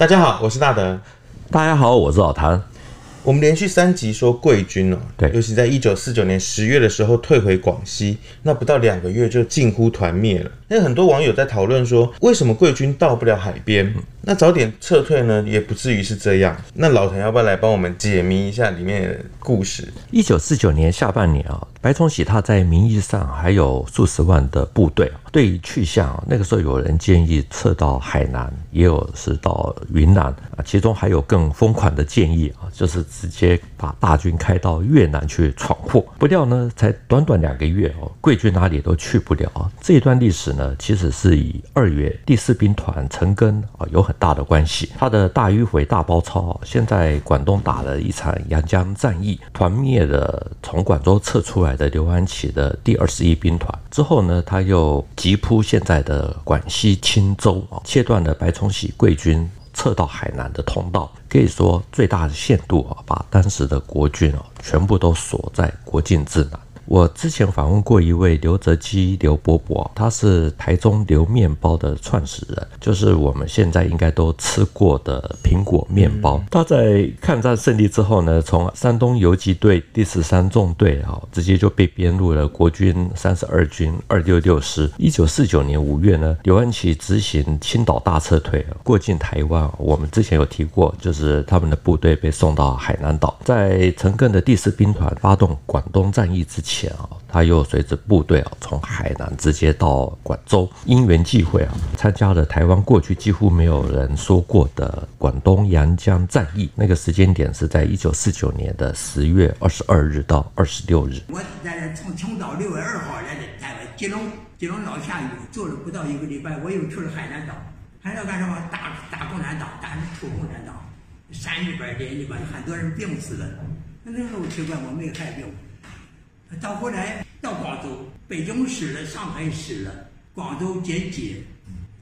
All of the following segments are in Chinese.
大家好，我是大德。大家好，我是老谭。我们连续三集说贵军哦，对，尤其在一九四九年十月的时候退回广西，那不到两个月就近乎团灭了。那很多网友在讨论说，为什么贵军到不了海边？那早点撤退呢，也不至于是这样。那老谭要不要来帮我们解谜一下里面的故事？一九四九年下半年啊，白崇禧他在名义上还有数十万的部队，对于去向，那个时候有人建议撤到海南，也有是到云南啊，其中还有更疯狂的建议啊，就是直接把大军开到越南去闯祸。不料呢，才短短两个月哦，贵军哪里都去不了啊。这一段历史呢，其实是以二月第四兵团陈赓啊有。大的关系，他的大迂回大包抄，先在广东打了一场阳江战役，团灭了从广州撤出来的刘安琪的第二十一兵团。之后呢，他又急扑现在的广西钦州，切断了白崇禧贵军撤到海南的通道，可以说最大的限度啊，把当时的国军啊全部都锁在国境之南。我之前访问过一位刘泽基刘伯伯，他是台中刘面包的创始人，就是我们现在应该都吃过的苹果面包。他在抗战胜利之后呢，从山东游击队第十三纵队啊，直接就被编入了国军三十二军二六六师。一九四九年五月呢，刘安琪执行青岛大撤退，过境台湾。我们之前有提过，就是他们的部队被送到海南岛，在陈赓的第四兵团发动广东战役之前。前啊，他又随着部队啊，从海南直接到广州，因缘际会啊，参加了台湾过去几乎没有人说过的广东阳江战役。那个时间点是在一九四九年的十月二十二日到二十六日。我在从青岛六月二号来的台湾，吉隆吉隆老下雨，做了不到一个礼拜，我又去了海南岛。海南岛干什么？打打共产党，打出共产党。山里边连里边很多人病死了。那时候奇怪，我没有害病。到后来到广州，北京死了，上海死了，广州解体，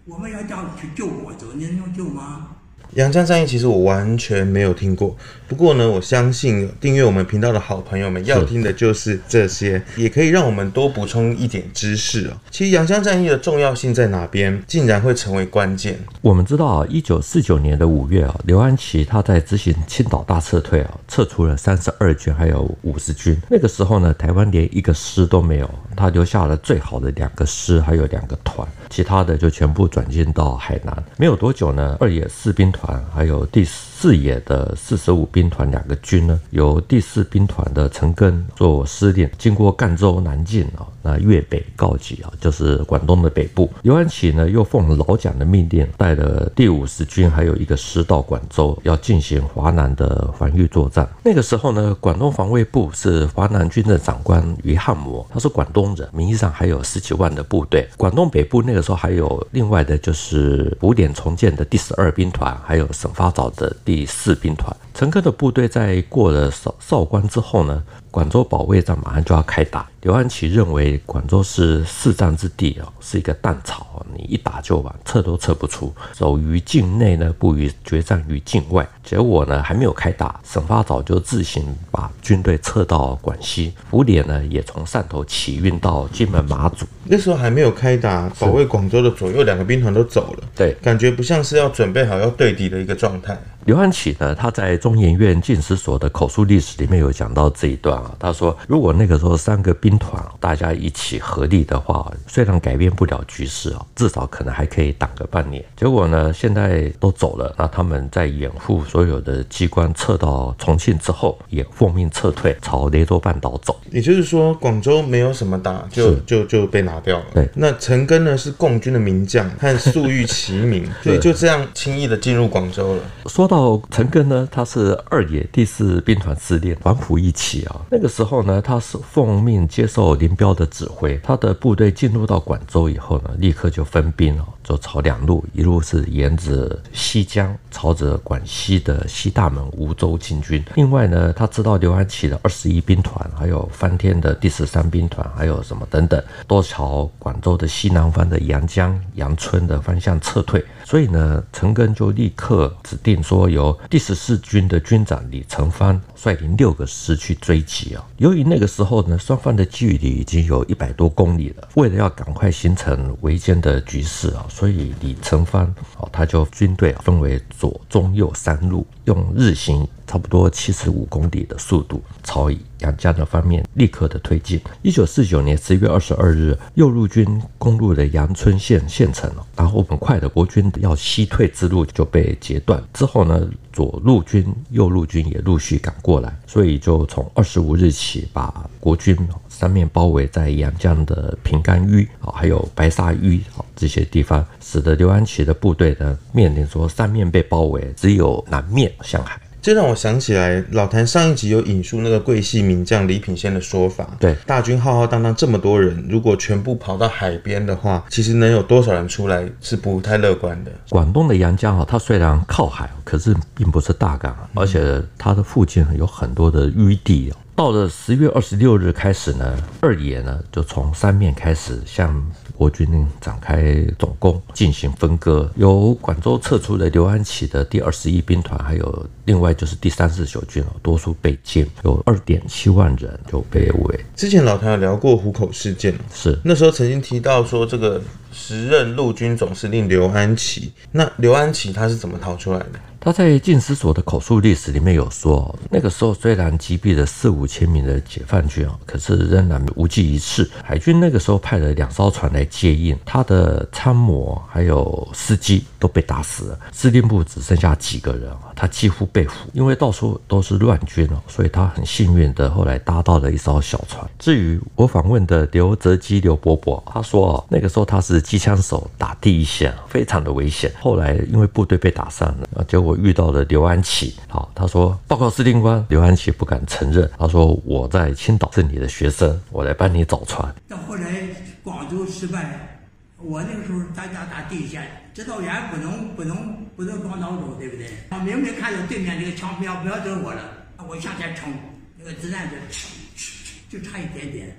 我们要叫去救广州，你能救吗？阳江战役其实我完全没有听过，不过呢，我相信订阅我们频道的好朋友们要听的就是这些，也可以让我们多补充一点知识哦。其实阳江战役的重要性在哪边，竟然会成为关键？我们知道啊，一九四九年的五月啊，刘安琪他在执行青岛大撤退啊，撤出了三十二军还有五十军。那个时候呢，台湾连一个师都没有，他留下了最好的两个师还有两个团，其他的就全部转进到海南。没有多久呢，二野四兵团。团还有第四四野的四十五兵团两个军呢，由第四兵团的陈赓做司令，经过赣州、南进啊，那粤北告急啊，就是广东的北部。刘安琪呢，又奉老蒋的命令，带了第五十军还有一个师到广州，要进行华南的防御作战。那个时候呢，广东防卫部是华南军的长官于汉谋，他是广东人，名义上还有十几万的部队。广东北部那个时候还有另外的就是五点重建的第十二兵团。还有沈发早的第四兵团，陈赓的部队在过了韶韶关之后呢，广州保卫战马上就要开打。刘安琪认为广州是四战之地哦，是一个弹巢，你一打就完，撤都撤不出。守于境内呢，不与决战于境外。结果呢，还没有开打，沈发早就自行把军队撤到广西，俘虏呢也从汕头起运到金门、马祖。那时候还没有开打，保卫广州的左右两个兵团都走了，对，感觉不像是要准备好要对敌的一个状态。刘安琪呢，他在中研院进士所的口述历史里面有讲到这一段啊，他说，如果那个时候三个兵团大家一起合力的话，虽然改变不了局势啊，至少可能还可以挡个半年。结果呢，现在都走了，那他们在掩护所有的机关撤到重庆之后，也奉命撤退，朝雷州半岛走。也就是说，广州没有什么打，就就就被拿掉了。对，那陈赓呢是共军的名将，和粟裕齐名，所以就这样轻易的进入广州了。说到陈赓呢，他是二野第四兵团司令，黄埔一期啊。那个时候呢，他是奉命接受林彪的指挥，他的部队进入到广州以后呢，立刻就分兵了。就朝两路，一路是沿着西江，朝着广西的西大门梧州进军。另外呢，他知道刘安琪的二十一兵团，还有翻天的第十三兵团，还有什么等等，都朝广州的西南方的阳江、阳春的方向撤退。所以呢，陈赓就立刻指定说，由第十四军的军长李成芳率领六个师去追击啊。由于那个时候呢，双方的距离已经有一百多公里了，为了要赶快形成围歼的局势啊。所以李承欢哦，他就军队分为左、中、右三路，用日行差不多七十五公里的速度，朝阳江的方面立刻的推进。一九四九年十月二十二日，右路军攻入了阳春县县城，然后很快的国军要西退之路就被截断。之后呢，左路军、右路军也陆续赶过来，所以就从二十五日起，把国军三面包围在阳江的平干峪啊，还有白沙峪啊这些地方，使得刘安琪的部队呢面临说三面被包围，只有南面向海。这让我想起来，老谭上一集有引述那个桂系名将李品仙的说法。对，大军浩浩荡荡这么多人，如果全部跑到海边的话，其实能有多少人出来是不太乐观的。广东的阳江啊，它虽然靠海，可是并不是大港，而且它的附近有很多的淤地。到了十月二十六日开始呢，二野呢就从三面开始向国军展开总攻，进行分割。由广州撤出的刘安琪的第二十一兵团，还有另外就是第三十九军多数被歼，有二点七万人就被围。之前老谭有聊过虎口事件，是那时候曾经提到说这个时任陆军总司令刘安琪，那刘安琪他是怎么逃出来的？他在禁史所的口述历史里面有说，那个时候虽然击毙了四五千名的解放军啊，可是仍然无济于事。海军那个时候派了两艘船来接应，他的参谋还有司机都被打死了，司令部只剩下几个人啊，他几乎被俘，因为到处都是乱军哦，所以他很幸运的后来搭到了一艘小船。至于我访问的刘泽基刘伯伯，他说那个时候他是机枪手打第一线，非常的危险。后来因为部队被打散了，啊结果。遇到了刘安琪，好，他说报告司令官，刘安琪不敢承认，他说我在青岛是你的学生，我来帮你找船。到后来广州失败，我那个时候大家打第一线，指导员不能不能不能光脑走，对不对？我明明看到对面这个枪瞄瞄准我了，我向前冲，那个子弹就就差一点点，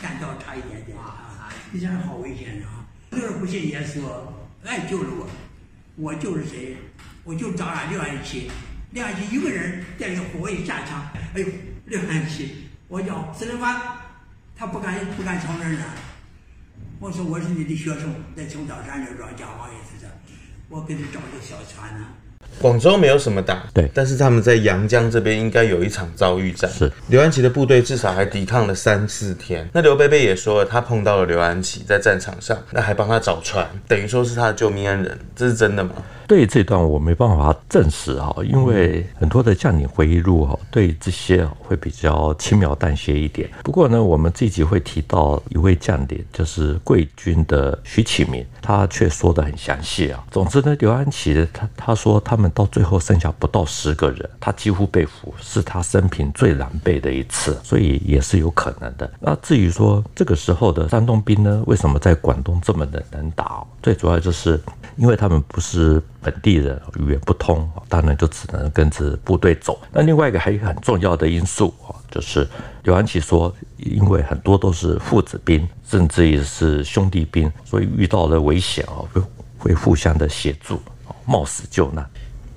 弹道差一点点啊，你想好危险啊！就是不信耶稣，爱救了我，我就是谁？我就找了刘安琪，刘安琪一个人带着火一下枪，哎呦，刘安琪，我叫司令官，他不敢不敢承认呢。我说我是你的学生，在青岛山这庄讲话也是这，我给你找个小船呢。广州没有什么打，对，但是他们在阳江这边应该有一场遭遇战。是刘安琪的部队至少还抵抗了三四天。那刘贝贝也说了，他碰到了刘安琪在战场上，那还帮他找船，等于说是他的救命恩人，这是真的吗？对这段我没办法证实哈，因为很多的将领回忆录哈，对这些会比较轻描淡写一点。不过呢，我们这集会提到一位将领，就是贵军的徐启明，他却说的很详细啊。总之呢，刘安琪他他说他他们到最后剩下不到十个人，他几乎被俘，是他生平最狼狈的一次，所以也是有可能的。那至于说这个时候的山东兵呢，为什么在广东这么的能打？最主要就是因为他们不是。本地人语言不通，当然就只能跟着部队走。那另外一个还有一个很重要的因素啊，就是刘安琪说，因为很多都是父子兵，甚至于是兄弟兵，所以遇到了危险啊，会会互相的协助，冒死救难。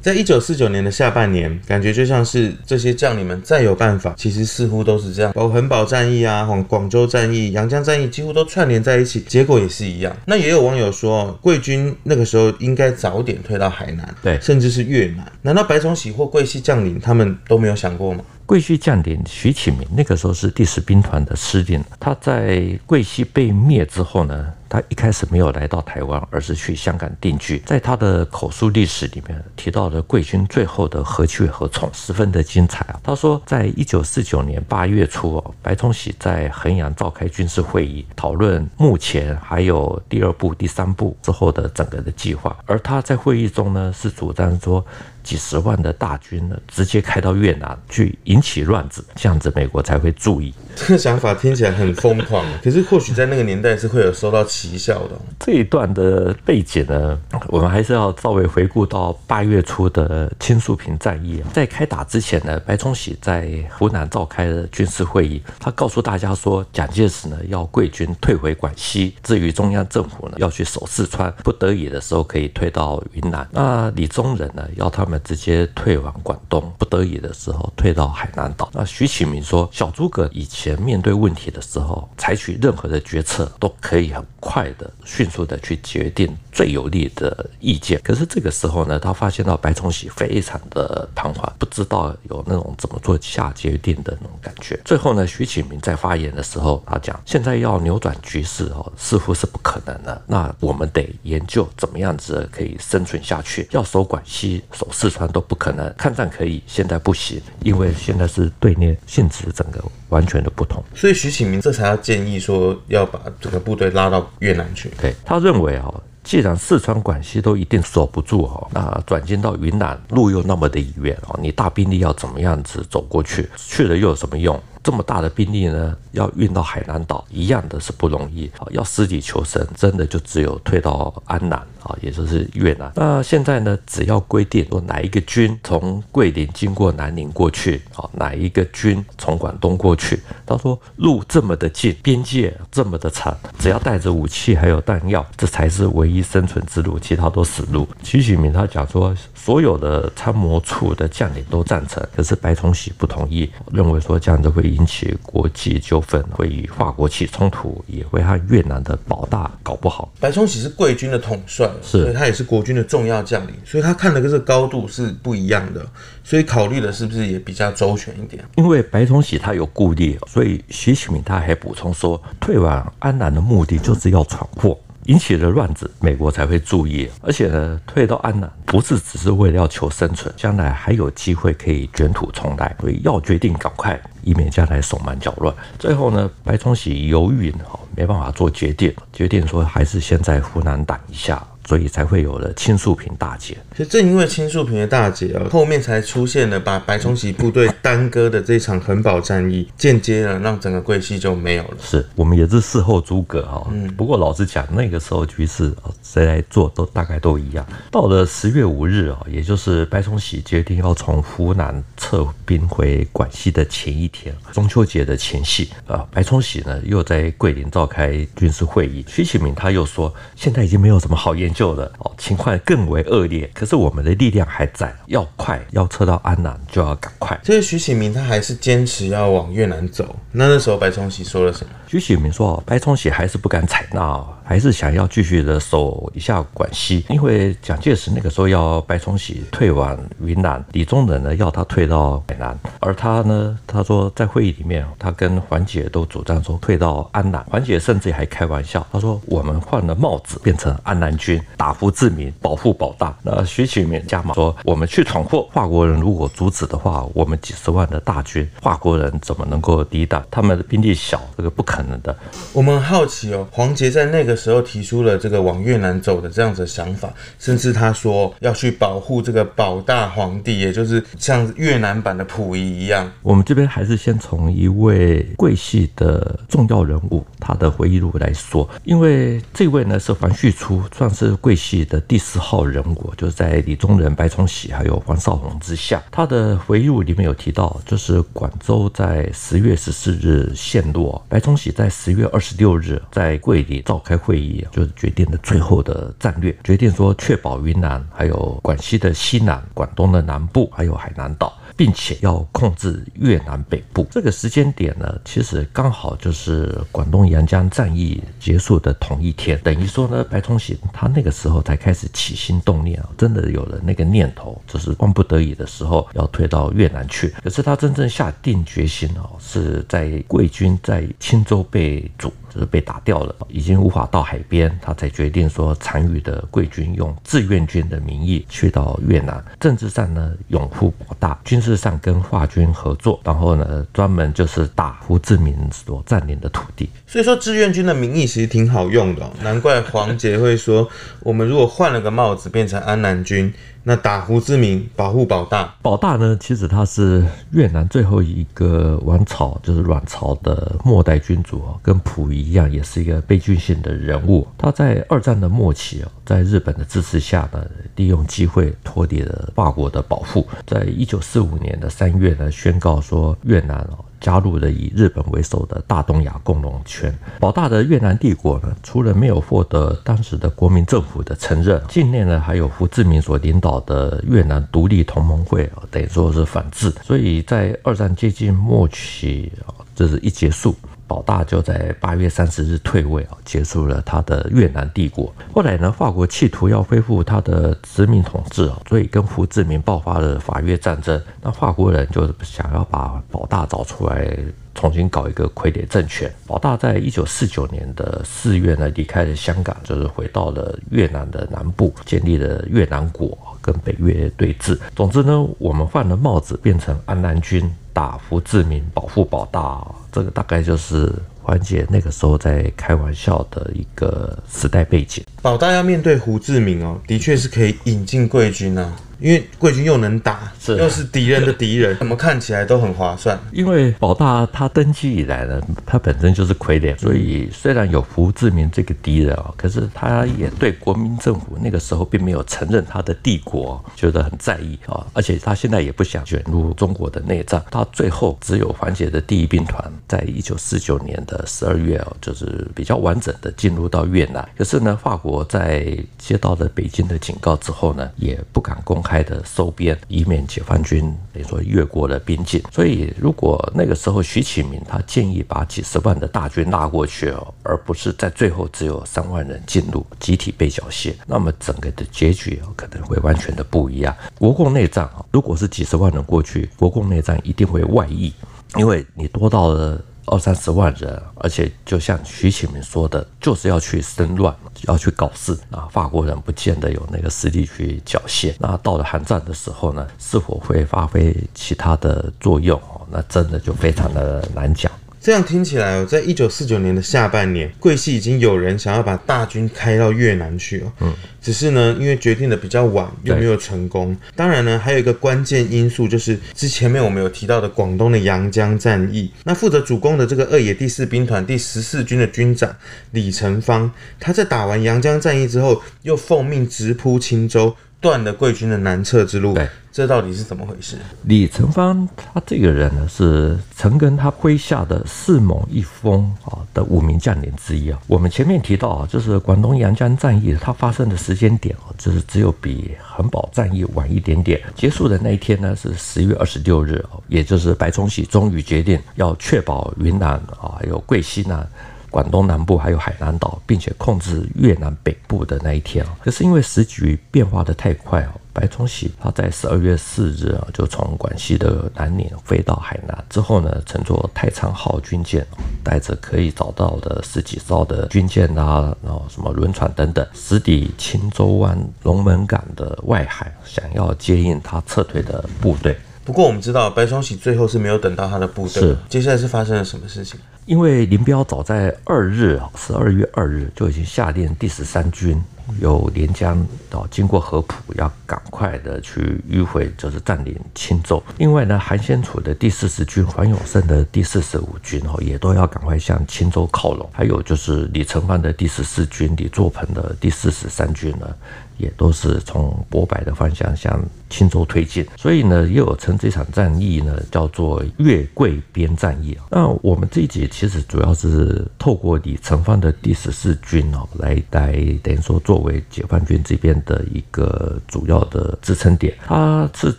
在一九四九年的下半年，感觉就像是这些将领们再有办法，其实似乎都是这样。包括恒宝战役啊、广广州战役、阳江战役，几乎都串联在一起，结果也是一样。那也有网友说，贵军那个时候应该早点退到海南，对，甚至是越南。难道白崇禧或桂系将领他们都没有想过吗？桂系将领徐启明那个时候是第十兵团的司令，他在桂系被灭之后呢，他一开始没有来到台湾，而是去香港定居。在他的口述历史里面提到了桂军最后的何去何从，十分的精彩啊。他说，在一九四九年八月初，白崇禧在衡阳召开军事会议，讨论目前还有第二步、第三步之后的整个的计划。而他在会议中呢，是主张说。几十万的大军呢，直接开到越南去引起乱子，这样子美国才会注意。这个想法听起来很疯狂，可是或许在那个年代是会有收到奇效的。这一段的背景呢，我们还是要稍微回顾到八月初的青树坪战役。在开打之前呢，白崇禧在湖南召开了军事会议，他告诉大家说，蒋介石呢要桂军退回广西，至于中央政府呢要去守四川，不得已的时候可以退到云南。那李宗仁呢要他们。直接退往广东，不得已的时候退到海南岛。那徐启明说，小诸葛以前面对问题的时候，采取任何的决策都可以很快的、迅速的去决定。最有利的意见。可是这个时候呢，他发现到白崇禧非常的彷徨，不知道有那种怎么做下决定的那种感觉。最后呢，徐启明在发言的时候，他讲现在要扭转局势哦，似乎是不可能的。那我们得研究怎么样子可以生存下去。要守广西、守四川都不可能，抗战可以，现在不行，因为现在是对内性质整个完全的不同。所以徐启明这才要建议说要把这个部队拉到越南去。对，他认为啊。既然四川、广西都一定守不住哈，那转进到云南路又那么的远哦，你大兵力要怎么样子走过去？去了又有什么用？这么大的兵力呢，要运到海南岛，一样的是不容易啊！要死里求生，真的就只有退到安南啊，也就是越南。那现在呢，只要规定说哪一个军从桂林经过南宁过去啊，哪一个军从广东过去，他说路这么的近，边界这么的长，只要带着武器还有弹药，这才是唯一生存之路，其他都死路。徐启明他讲说，所有的参谋处的将领都赞成，可是白崇禧不同意，认为说这样子会。引起国际纠纷，会与法国起冲突，也会和越南的保大搞不好。白崇禧是贵军的统帅，是，所以他也是国军的重要将领，所以他看的这个高度是不一样的，所以考虑的是不是也比较周全一点？因为白崇禧他有顾虑，所以徐启明他还补充说，退往安南的目的就是要闯祸。引起了乱子，美国才会注意。而且呢，退到安南不是只是为了要求生存，将来还有机会可以卷土重来，所以要决定赶快，以免将来手忙脚乱。最后呢，白崇禧犹豫哈，没办法做决定，决定说还是先在湖南等一下。所以才会有了青树坪大捷。其实正因为青树坪的大捷啊，后面才出现了把白崇禧部队耽搁的这场恒宝战役，间接的让整个桂系就没有了。是我们也是事后诸葛哈。嗯。不过老实讲，那个时候局势谁来做都大概都一样。到了十月五日啊，也就是白崇禧决定要从湖南撤兵回广西的前一天，中秋节的前夕啊，白崇禧呢又在桂林召开军事会议。徐启明他又说，现在已经没有什么好研究。就了哦，情况更为恶劣。可是我们的力量还在，要快，要撤到安南就要赶快。这个徐启明他还是坚持要往越南走。那那时候白崇禧说了什么？徐启明说：“白崇禧还是不敢采纳，还是想要继续的守一下广西。因为蒋介石那个时候要白崇禧退往云南，李宗仁呢要他退到海南，而他呢，他说在会议里面，他跟黄捷都主张说退到安南。黄捷甚至还开玩笑，他说我们换了帽子，变成安南军。”打服志明，保护保大。那徐启明加码说：“我们去闯祸，法国人如果阻止的话，我们几十万的大军，法国人怎么能够抵挡？他们的兵力小，这个不可能的。”我们好奇哦，黄杰在那个时候提出了这个往越南走的这样子的想法，甚至他说要去保护这个保大皇帝，也就是像越南版的溥仪一样。我们这边还是先从一位桂系的重要人物他的回忆录来说，因为这位呢是黄旭初，算是桂系的第四号人物，就是在李宗仁、白崇禧还有黄绍竑之下。他的回忆录里面有提到，就是广州在十月十四日陷落，白崇禧在十月二十六日在桂林召开会议，就是决定了最后的战略，决定说确保云南、还有广西的西南、广东的南部，还有海南岛。并且要控制越南北部，这个时间点呢，其实刚好就是广东阳江战役结束的同一天，等于说呢，白崇禧他那个时候才开始起心动念啊，真的有了那个念头，就是万不得已的时候要退到越南去。可是他真正下定决心哦，是在桂军在青州被阻。就是被打掉了，已经无法到海边，他才决定说残余的桂军用志愿军的名义去到越南，政治上呢拥护保大，军事上跟华军合作，然后呢专门就是打胡志明所占领的土地。所以说志愿军的名义其实挺好用的，难怪黄杰会说，我们如果换了个帽子变成安南军。那打胡志明，保护保大。保大呢，其实他是越南最后一个王朝，就是阮朝的末代君主啊，跟溥仪一样，也是一个悲剧性的人物。他在二战的末期啊，在日本的支持下呢，利用机会脱离了法国的保护，在一九四五年的三月呢，宣告说越南哦。加入了以日本为首的大东亚共荣圈。保大的越南帝国呢，除了没有获得当时的国民政府的承认，境内呢还有胡志明所领导的越南独立同盟会，等于说是反制。所以在二战接近末期啊，这是一结束，保大就在八月三十日退位啊，结束了他的越南帝国。后来呢，法国企图要恢复他的殖民统治啊，所以跟胡志明爆发了法越战争。那法国人就想要把保大找出来，重新搞一个傀儡政权。保大在一九四九年的四月呢，离开了香港，就是回到了越南的南部，建立了越南国，跟北越对峙。总之呢，我们换了帽子，变成安南军。打胡志明，保护保大，这个大概就是缓解那个时候在开玩笑的一个时代背景。保大要面对胡志明哦，的确是可以引进贵军啊。因为贵军又能打，是又是敌人的敌人，怎么看起来都很划算。因为保大他登基以来呢，他本身就是傀儡，所以虽然有胡志明这个敌人啊，可是他也对国民政府那个时候并没有承认他的帝国，觉得很在意啊。而且他现在也不想卷入中国的内战，他最后只有缓解的第一兵团，在一九四九年的十二月哦，就是比较完整的进入到越南。可是呢，法国在接到了北京的警告之后呢，也不敢公开。开的收编，以免解放军等于说越过了边境。所以，如果那个时候徐启明他建议把几十万的大军拉过去哦，而不是在最后只有三万人进入，集体被缴械，那么整个的结局可能会完全的不一样。国共内战啊，如果是几十万人过去，国共内战一定会外溢，因为你多到了。二三十万人，而且就像徐启明说的，就是要去生乱，要去搞事啊！法国人不见得有那个实力去缴械。那到了韩战的时候呢，是否会发挥其他的作用？那真的就非常的难讲。这样听起来哦，在一九四九年的下半年，桂系已经有人想要把大军开到越南去了。嗯，只是呢，因为决定的比较晚，又没有成功。当然呢，还有一个关键因素，就是之前面我们有提到的广东的阳江战役。那负责主攻的这个二野第四兵团第十四军的军长李成芳，他在打完阳江战役之后，又奉命直扑青州。断了贵军的南撤之路，对，这到底是怎么回事？李成芳他这个人呢，是曾跟他麾下的四猛一峰啊的五名将领之一啊。我们前面提到啊，就是广东阳江战役，它发生的时间点啊，就是只有比恒宝战役晚一点点。结束的那一天呢，是十月二十六日，也就是白崇禧终于决定要确保云南啊，还有桂西南。广东南部还有海南岛，并且控制越南北部的那一天啊，可是因为时局变化的太快哦，白崇禧他在十二月四日啊，就从广西的南宁飞到海南之后呢，乘坐太仓号军舰，带着可以找到的十几艘的军舰啊，然后什么轮船等等，驶抵钦州湾龙门港的外海，想要接应他撤退的部队。不过我们知道，白崇禧最后是没有等到他的部队。是，接下来是发生了什么事情？因为林彪早在二日啊，十二月二日就已经下令第十三军由连江到经过合浦，要赶快的去迂回，就是占领青州。另外呢，韩先楚的第四十军、黄永胜的第四十五军哦，也都要赶快向青州靠拢。还有就是李承欢的第十四军、李作鹏的第四十三军呢。也都是从博白的方向向青州推进，所以呢，也有称这场战役呢叫做越桂边战役。那我们这一节其实主要是透过李成芳的第十四军哦，来来等于说作为解放军这边的一个主要的支撑点。他是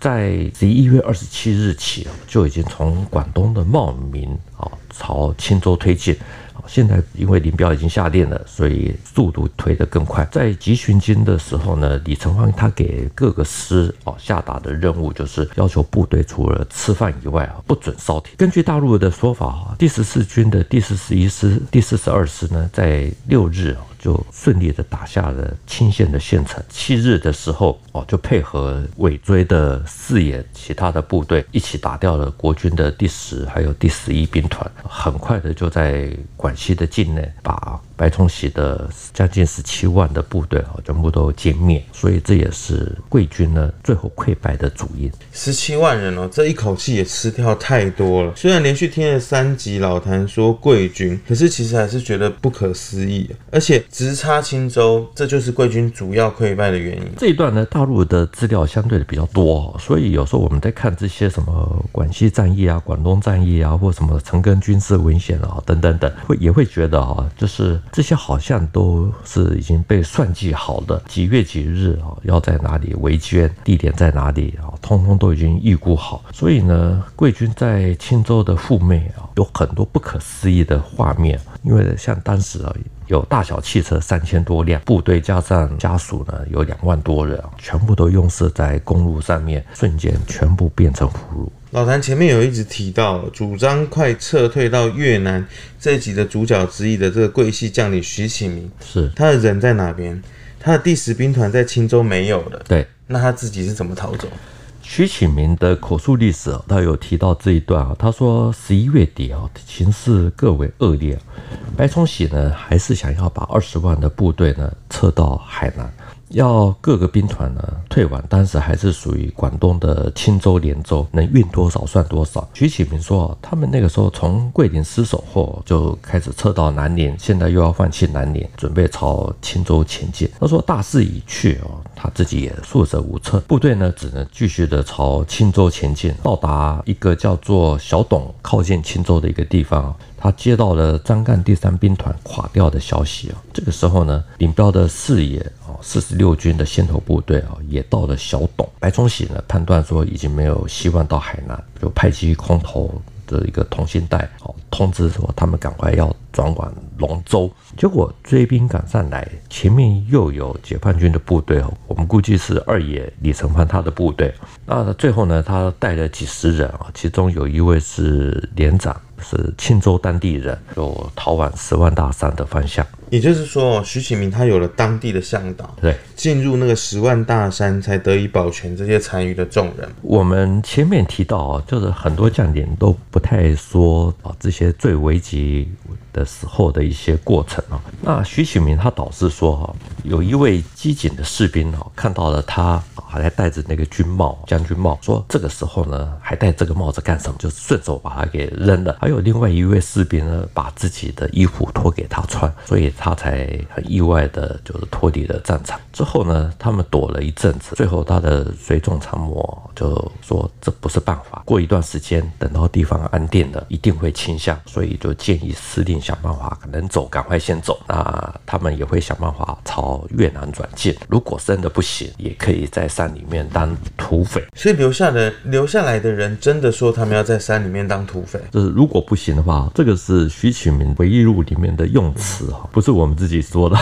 在十一月二十七日起就已经从广东的茂名啊朝青州推进。现在因为林彪已经下令了，所以速度推得更快。在集群军的时候呢，李承芳他给各个师哦下达的任务就是要求部队除了吃饭以外啊，不准烧铁。根据大陆的说法，第十四军的第四十一师、第四十二师呢，在六日就顺利的打下了清县的县城。七日的时候哦，就配合尾追的四野其他的部队一起打掉了国军的第十还有第十一兵团，很快的就在广西的境内把。白崇禧的将近十七万的部队啊，全部都歼灭，所以这也是贵军呢最后溃败的主因。十七万人哦，这一口气也吃掉太多了。虽然连续听了三集老谭说贵军，可是其实还是觉得不可思议。而且直插青州，这就是贵军主要溃败的原因。这一段呢，大陆的资料相对的比较多，所以有时候我们在看这些什么广西战役啊、广东战役啊，或什么陈赓军事文献啊等等等，会也会觉得啊，就是。这些好像都是已经被算计好的，几月几日啊，要在哪里围歼，地点在哪里啊，通通都已经预估好。所以呢，贵军在青州的赴美啊，有很多不可思议的画面。因为像当时啊，有大小汽车三千多辆，部队加上家属呢，有两万多人，全部都拥塞在公路上面，瞬间全部变成俘虏。老谭前面有一直提到，主张快撤退到越南这一集的主角之一的这个桂系将领徐启明，是他的人在哪边？他的第十兵团在青州没有了。对，那他自己是怎么逃走？徐启明的口述历史，他有提到这一段啊。他说十一月底啊，形势更为恶劣，白崇禧呢还是想要把二十万的部队呢撤到海南。要各个兵团呢退往当时还是属于广东的青州、连州，能运多少算多少。徐启明说，他们那个时候从桂林失守后就开始撤到南宁，现在又要放弃南宁，准备朝青州前进。他说大势已去啊，他自己也束手无策，部队呢只能继续的朝青州前进。到达一个叫做小董，靠近青州的一个地方。他接到了张干第三兵团垮掉的消息啊，这个时候呢，领标的四野啊，四十六军的先头部队啊，也到了小董。白崇禧呢，判断说已经没有希望到海南，就派机空投的一个通信带，哦，通知说他们赶快要转往龙州。结果追兵赶上来，前面又有解放军的部队哦，我们估计是二野李成藩他的部队。那最后呢，他带了几十人啊，其中有一位是连长。是钦州当地人，就逃往十万大山的方向。也就是说，徐启明他有了当地的向导，对，进入那个十万大山，才得以保全这些残余的众人。我们前面提到啊，就是很多将领都不太说啊，这些最危急的时候的一些过程啊。那徐启明他倒是说哈，有一位机警的士兵啊，看到了他。还在戴着那个军帽，将军帽，说这个时候呢，还戴这个帽子干什么？就顺手把它给扔了。还有另外一位士兵呢，把自己的衣服脱给他穿，所以他才很意外的，就是脱离了战场。之后呢，他们躲了一阵子，最后他的随从参谋就说这不是办法，过一段时间等到地方安定了，一定会倾向，所以就建议司令想办法能走赶快先走。那他们也会想办法朝越南转进，如果真的不行，也可以在。山里面当土匪，所以留下的留下来的人真的说他们要在山里面当土匪。就是如果不行的话，这个是徐启明回忆录里面的用词哈，不是我们自己说的。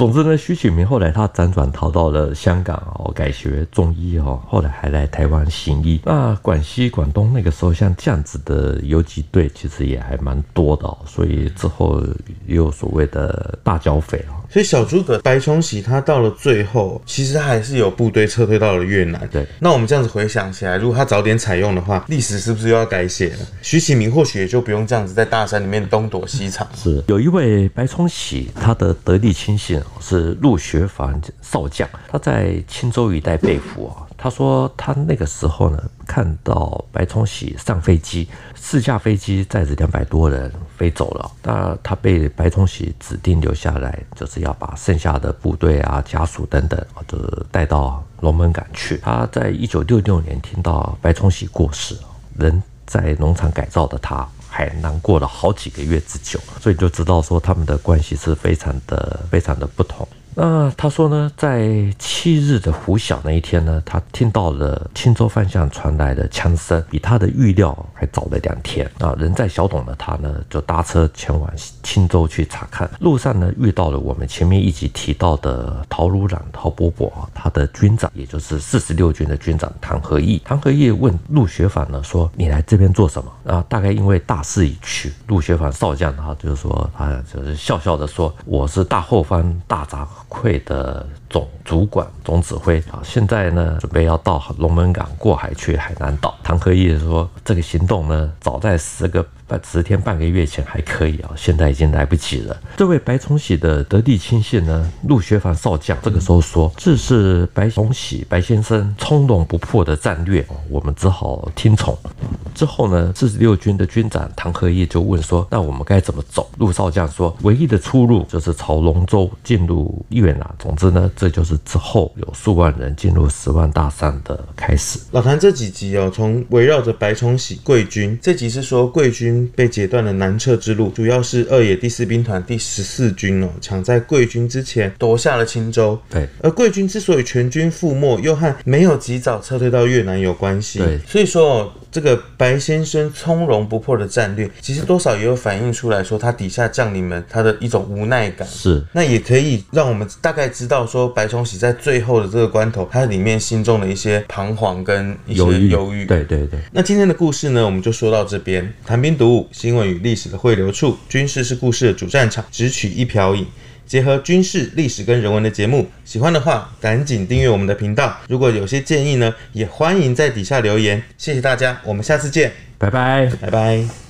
总之呢，徐启明后来他辗转逃到了香港哦，改学中医哦，后来还来台湾行医。那广西、广东那个时候像这样子的游击队，其实也还蛮多的哦，所以之后又有所谓的大剿匪啊。所以小诸葛白崇禧他到了最后，其实还是有部队撤退到了越南。对，那我们这样子回想起来，如果他早点采用的话，历史是不是又要改写了？徐启明或许也就不用这样子在大山里面东躲西藏。是，有一位白崇禧，他的得力亲信。是陆学凡少将，他在青州一带被俘啊。他说他那个时候呢，看到白崇禧上飞机，四架飞机载着两百多人飞走了。那他被白崇禧指定留下来，就是要把剩下的部队啊、家属等等，就是带到龙门港去。他在一九六六年听到白崇禧过世，人在农场改造的他。还难过了好几个月之久，所以就知道说他们的关系是非常的、非常的不同。那他说呢，在七日的拂晓那一天呢，他听到了青州方向传来的枪声，比他的预料还早了两天。啊，人在小董的他呢，就搭车前往青州去查看。路上呢，遇到了我们前面一集提到的陶如朗、陶伯伯啊，他的军长，也就是四十六军的军长唐和义。唐和义问陆学藩呢，说你来这边做什么？啊，大概因为大势已去。陆学藩少将他就是说，他就是笑笑的说，我是大后方大杂愧的总主管、总指挥啊，现在呢，准备要到龙门港过海去海南岛。唐和义说，这个行动呢，早在十个。半十天半个月前还可以啊，现在已经来不及了。这位白崇禧的得力亲信呢，陆学藩少将，这个时候说，这是白崇禧白先生从容不迫的战略，我们只好听从。之后呢，四十六军的军长唐和义就问说：“那我们该怎么走？”陆少将说：“唯一的出路就是朝龙州进入越南。总之呢，这就是之后有数万人进入十万大山的开始。老谭这几集哦，从围绕着白崇禧贵军，这集是说贵军被截断了南撤之路，主要是二野第四兵团第十四军哦，抢在贵军之前夺下了青州。对，而贵军之所以全军覆没，又和没有及早撤退到越南有关系。对，所以说哦。这个白先生从容不迫的战略，其实多少也有反映出来说，他底下将领们他的一种无奈感。是，那也可以让我们大概知道说，白崇禧在最后的这个关头，他里面心中的一些彷徨跟一些忧郁。对对对。那今天的故事呢，我们就说到这边。谈兵读武，新闻与历史的汇流处，军事是故事的主战场，只取一瓢饮。结合军事、历史跟人文的节目，喜欢的话赶紧订阅我们的频道。如果有些建议呢，也欢迎在底下留言。谢谢大家，我们下次见，拜拜，拜拜。